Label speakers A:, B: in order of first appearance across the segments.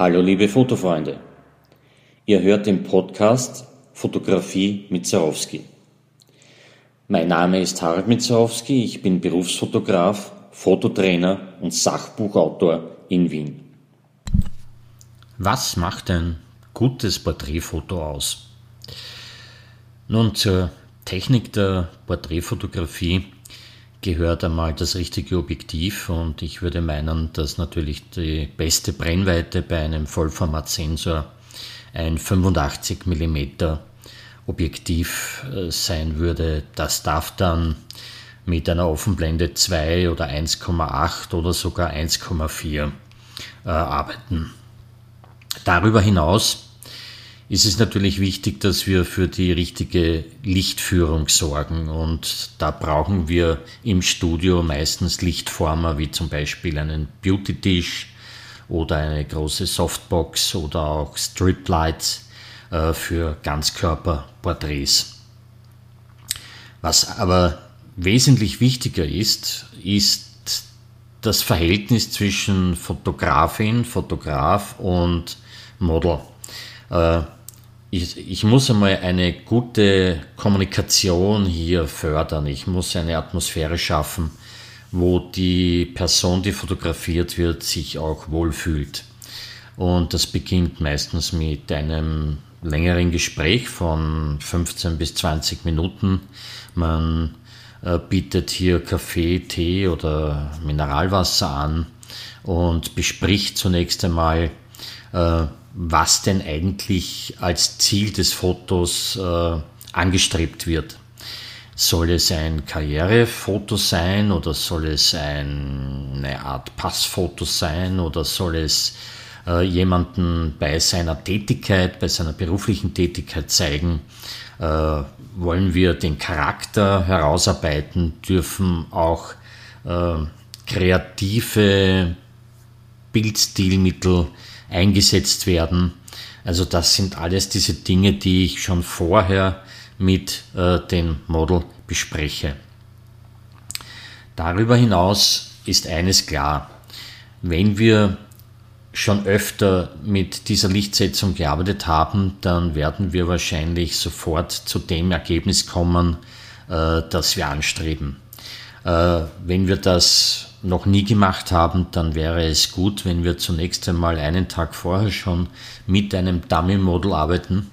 A: Hallo liebe Fotofreunde. Ihr hört den Podcast Fotografie mit Zarowski. Mein Name ist Harald Mitzarowski, ich bin Berufsfotograf, Fototrainer und Sachbuchautor in Wien.
B: Was macht ein gutes Porträtfoto aus? Nun, zur Technik der Porträtfotografie gehört einmal das richtige Objektiv und ich würde meinen, dass natürlich die beste Brennweite bei einem Vollformatsensor ein 85 mm Objektiv äh, sein würde. Das darf dann mit einer Offenblende 2 oder 1,8 oder sogar 1,4 äh, arbeiten. Darüber hinaus ist es natürlich wichtig, dass wir für die richtige Lichtführung sorgen. Und da brauchen wir im Studio meistens Lichtformer, wie zum Beispiel einen Beauty-Tisch oder eine große Softbox oder auch Striplights äh, für Ganzkörperporträts. Was aber wesentlich wichtiger ist, ist das Verhältnis zwischen Fotografin, Fotograf und Model. Äh, ich, ich muss einmal eine gute Kommunikation hier fördern. Ich muss eine Atmosphäre schaffen, wo die Person, die fotografiert wird, sich auch wohlfühlt. Und das beginnt meistens mit einem längeren Gespräch von 15 bis 20 Minuten. Man äh, bietet hier Kaffee, Tee oder Mineralwasser an und bespricht zunächst einmal, äh, was denn eigentlich als Ziel des Fotos äh, angestrebt wird. Soll es ein Karrierefoto sein oder soll es ein, eine Art Passfoto sein oder soll es äh, jemanden bei seiner Tätigkeit, bei seiner beruflichen Tätigkeit zeigen? Äh, wollen wir den Charakter herausarbeiten, dürfen auch äh, kreative Bildstilmittel eingesetzt werden. Also das sind alles diese Dinge, die ich schon vorher mit äh, dem Model bespreche. Darüber hinaus ist eines klar, wenn wir schon öfter mit dieser Lichtsetzung gearbeitet haben, dann werden wir wahrscheinlich sofort zu dem Ergebnis kommen, äh, das wir anstreben. Äh, wenn wir das noch nie gemacht haben, dann wäre es gut, wenn wir zunächst einmal einen Tag vorher schon mit einem Dummy-Model arbeiten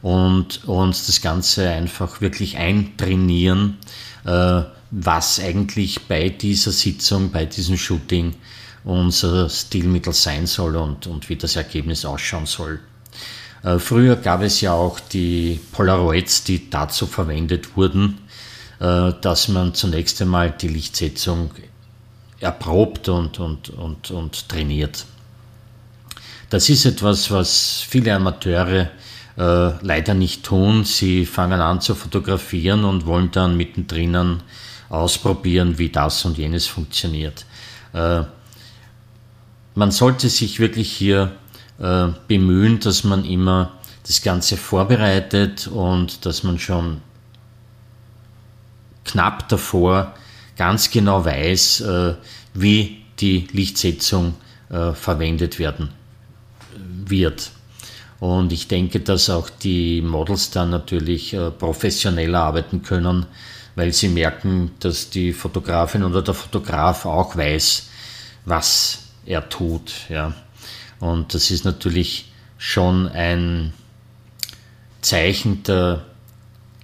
B: und uns das Ganze einfach wirklich eintrainieren, äh, was eigentlich bei dieser Sitzung, bei diesem Shooting unser Stilmittel sein soll und, und wie das Ergebnis ausschauen soll. Äh, früher gab es ja auch die Polaroids, die dazu verwendet wurden, äh, dass man zunächst einmal die Lichtsetzung erprobt und, und, und, und trainiert. Das ist etwas, was viele Amateure äh, leider nicht tun. Sie fangen an zu fotografieren und wollen dann mittendrin ausprobieren, wie das und jenes funktioniert. Äh, man sollte sich wirklich hier äh, bemühen, dass man immer das Ganze vorbereitet und dass man schon knapp davor ganz genau weiß, äh, wie die Lichtsetzung äh, verwendet werden wird. Und ich denke, dass auch die Models dann natürlich äh, professioneller arbeiten können, weil sie merken, dass die Fotografin oder der Fotograf auch weiß, was er tut. Und das ist natürlich schon ein Zeichen der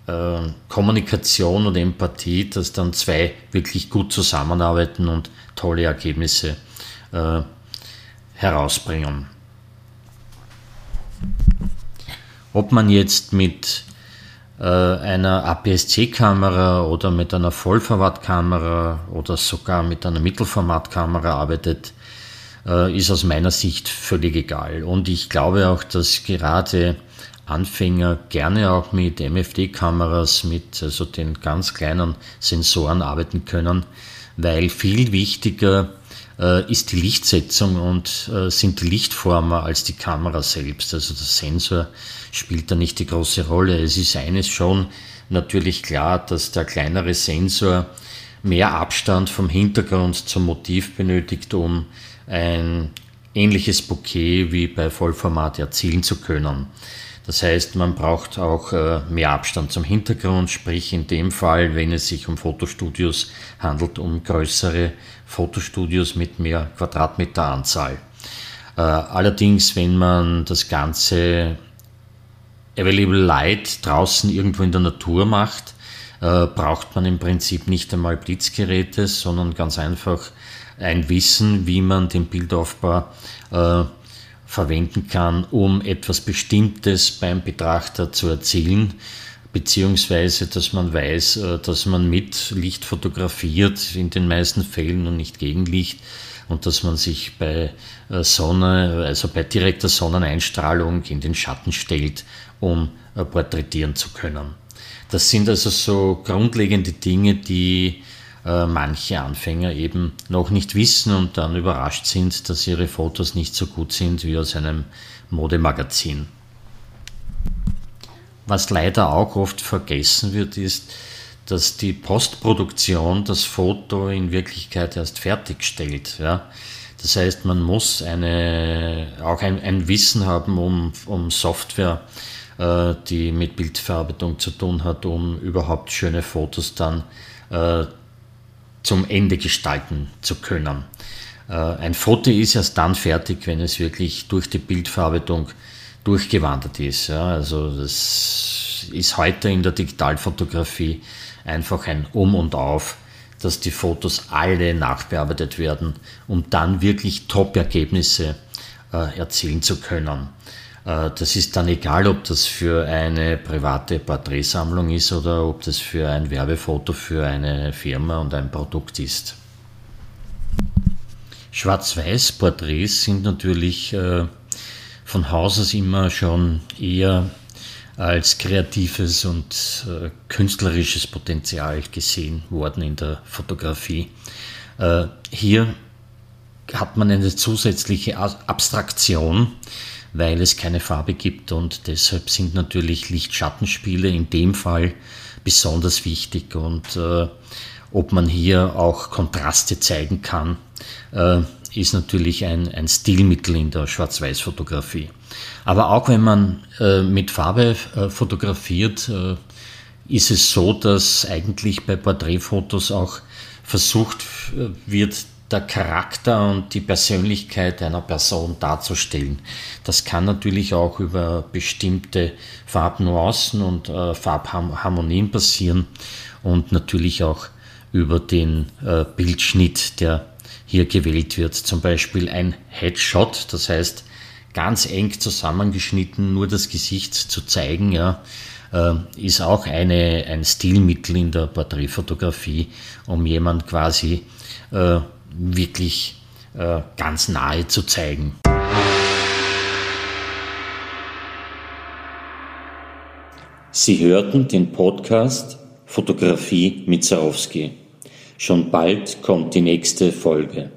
B: äh, Kommunikation und Empathie, dass dann zwei wirklich gut zusammenarbeiten und tolle Ergebnisse äh, herausbringen. Ob man jetzt mit äh, einer APS-C-Kamera oder mit einer Vollformatkamera oder sogar mit einer Mittelformatkamera arbeitet, äh, ist aus meiner Sicht völlig egal. Und ich glaube auch, dass gerade Anfänger gerne auch mit MFD-Kameras, mit also den ganz kleinen Sensoren arbeiten können, weil viel wichtiger äh, ist die Lichtsetzung und äh, sind die Lichtformer als die Kamera selbst. Also der Sensor spielt da nicht die große Rolle. Es ist eines schon natürlich klar, dass der kleinere Sensor mehr Abstand vom Hintergrund zum Motiv benötigt, um ein ähnliches Bouquet wie bei Vollformat erzielen zu können. Das heißt, man braucht auch äh, mehr Abstand zum Hintergrund, sprich in dem Fall, wenn es sich um Fotostudios handelt, um größere Fotostudios mit mehr Quadratmeter Anzahl. Äh, allerdings, wenn man das Ganze Available Light draußen irgendwo in der Natur macht, äh, braucht man im Prinzip nicht einmal Blitzgeräte, sondern ganz einfach ein Wissen, wie man den Bildaufbau verwenden kann, um etwas Bestimmtes beim Betrachter zu erzielen, beziehungsweise dass man weiß, äh, dass man mit Licht fotografiert, in den meisten Fällen und nicht gegen Licht, und dass man sich bei äh, Sonne, also bei direkter Sonneneinstrahlung in den Schatten stellt, um äh, porträtieren zu können. Das sind also so grundlegende Dinge, die äh, manche Anfänger eben noch nicht wissen und dann überrascht sind, dass ihre Fotos nicht so gut sind wie aus einem Modemagazin. Was leider auch oft vergessen wird, ist, dass die Postproduktion das Foto in Wirklichkeit erst fertigstellt. Ja? Das heißt, man muss eine, auch ein, ein Wissen haben um, um Software, äh, die mit Bildverarbeitung zu tun hat, um überhaupt schöne Fotos dann äh, zum Ende gestalten zu können. Äh, ein Foto ist erst dann fertig, wenn es wirklich durch die Bildverarbeitung durchgewandert ist. also das ist heute in der Digitalfotografie einfach ein Um und Auf, dass die Fotos alle nachbearbeitet werden, um dann wirklich Top-Ergebnisse äh, erzielen zu können. Äh, das ist dann egal, ob das für eine private Porträtsammlung ist oder ob das für ein Werbefoto für eine Firma und ein Produkt ist. Schwarz-Weiß-Porträts sind natürlich äh, von Haus aus immer schon eher als kreatives und äh, künstlerisches Potenzial gesehen worden in der Fotografie. Hier hat man eine zusätzliche Abstraktion, weil es keine Farbe gibt und deshalb sind natürlich Licht-Schattenspiele in dem Fall besonders wichtig und äh, ob man hier auch Kontraste zeigen kann, äh, ist natürlich ein, ein Stilmittel in der Schwarz-Weiß-Fotografie. Aber auch wenn man äh, mit Farbe äh, fotografiert, äh, ist es so, dass eigentlich bei Porträtfotos auch versucht äh, wird, der Charakter und die Persönlichkeit einer Person darzustellen. Das kann natürlich auch über bestimmte Farbnuancen und äh, Farbharmonien passieren und natürlich auch über den äh, Bildschnitt, der hier gewählt wird. Zum Beispiel ein Headshot, das heißt ganz eng zusammengeschnitten, nur das Gesicht zu zeigen, ja, äh, ist auch eine, ein Stilmittel in der Porträtfotografie, um jemand quasi äh, wirklich äh, ganz nahe zu zeigen.
A: Sie hörten den Podcast Fotografie mit Zarowski. Schon bald kommt die nächste Folge.